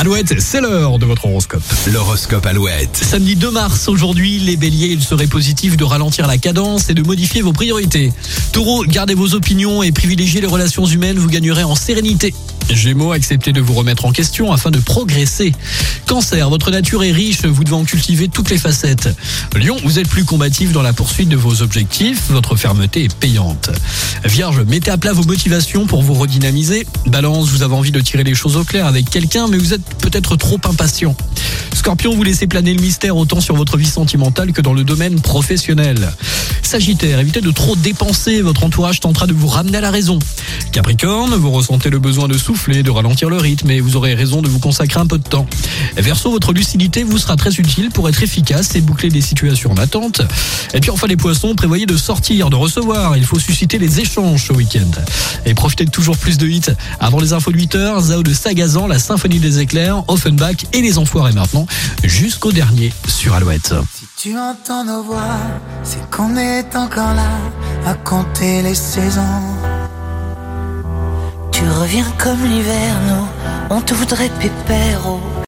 Alouette, c'est l'heure de votre horoscope. L'horoscope Alouette. Samedi 2 mars, aujourd'hui, les béliers, il serait positif de ralentir la cadence et de modifier vos priorités. Taureau, gardez vos opinions et privilégiez les relations humaines, vous gagnerez en sérénité. Gémeaux, acceptez de vous remettre en question afin de progresser. Cancer, votre nature est riche, vous devez en cultiver toutes les facettes. Lion, vous êtes plus combatif dans la poursuite de vos objectifs, votre fermeté est payante. Vierge, mettez à plat vos motivations pour vous redynamiser. Balance, vous avez envie de tirer les choses au clair avec quelqu'un, mais vous êtes peut-être trop impatient. Scorpion, vous laissez planer le mystère autant sur votre vie sentimentale que dans le domaine professionnel. Sagittaire, évitez de trop dépenser, votre entourage tentera de vous ramener à la raison. Capricorne, vous ressentez le besoin de souffler, de ralentir le rythme et vous aurez raison de vous consacrer un peu de temps. Verseau, votre lucidité vous sera très utile pour être efficace et boucler des situations en attente. Et puis enfin les poissons, prévoyez de sortir, de recevoir, il faut susciter les échanges ce week-end. Et profitez de toujours plus de hits. Avant les infos de 8h, Zao de Sagazan, la symphonie des éclairs, Offenbach et les enfoirés maintenant, jusqu'au dernier sur Alouette. Si tu entends nos voix, c'est qu'on est encore là à compter les saisons. Tu reviens comme l'hiver, nous, on te voudrait pépère. oh.